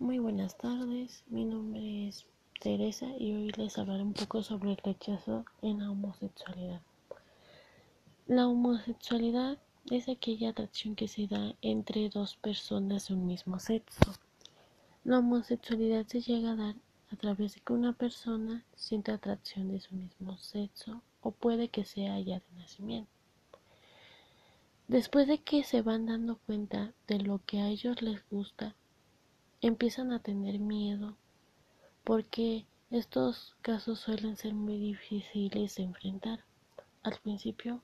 Muy buenas tardes, mi nombre es Teresa y hoy les hablaré un poco sobre el rechazo en la homosexualidad. La homosexualidad es aquella atracción que se da entre dos personas de un mismo sexo. La homosexualidad se llega a dar a través de que una persona siente atracción de su mismo sexo o puede que sea ya de nacimiento. Después de que se van dando cuenta de lo que a ellos les gusta, empiezan a tener miedo porque estos casos suelen ser muy difíciles de enfrentar. Al principio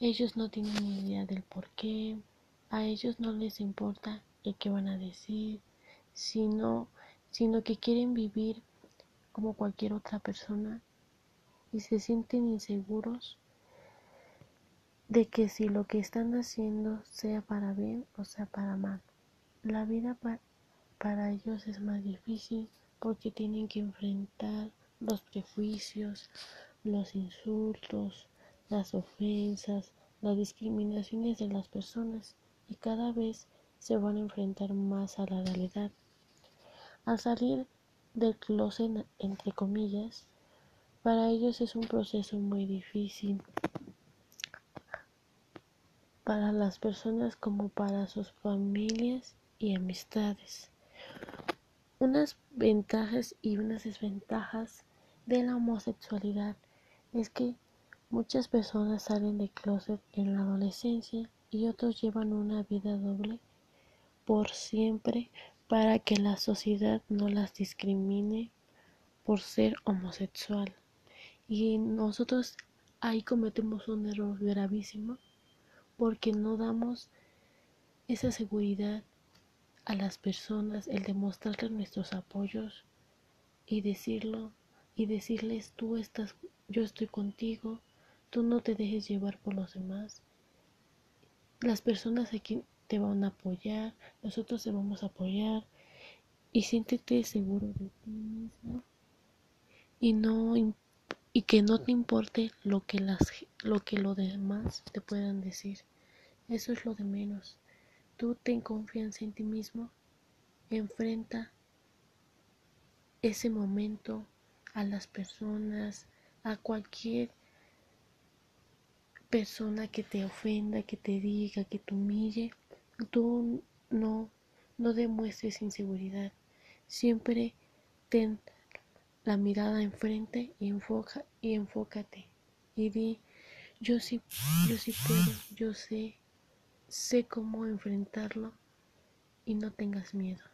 ellos no tienen idea del por qué, a ellos no les importa el que van a decir, sino, sino que quieren vivir como cualquier otra persona y se sienten inseguros de que si lo que están haciendo sea para bien o sea para mal. La vida para ellos es más difícil porque tienen que enfrentar los prejuicios, los insultos, las ofensas, las discriminaciones de las personas y cada vez se van a enfrentar más a la realidad. Al salir del closet, entre comillas, para ellos es un proceso muy difícil para las personas como para sus familias y amistades. Unas ventajas y unas desventajas de la homosexualidad es que muchas personas salen de closet en la adolescencia y otros llevan una vida doble por siempre para que la sociedad no las discrimine por ser homosexual. Y nosotros ahí cometemos un error gravísimo porque no damos esa seguridad a las personas, el demostrarles nuestros apoyos y decirlo y decirles tú estás, yo estoy contigo, tú no te dejes llevar por los demás. Las personas aquí te van a apoyar, nosotros te vamos a apoyar y siéntete seguro de ti mismo y no y que no te importe lo que las lo que los demás te puedan decir. Eso es lo de menos. Tú ten confianza en ti mismo, enfrenta ese momento a las personas, a cualquier persona que te ofenda, que te diga, que te humille. Tú no, no demuestres inseguridad. Siempre ten la mirada enfrente y enfoca y enfócate y di yo sí yo sí puedo yo sé sé cómo enfrentarlo y no tengas miedo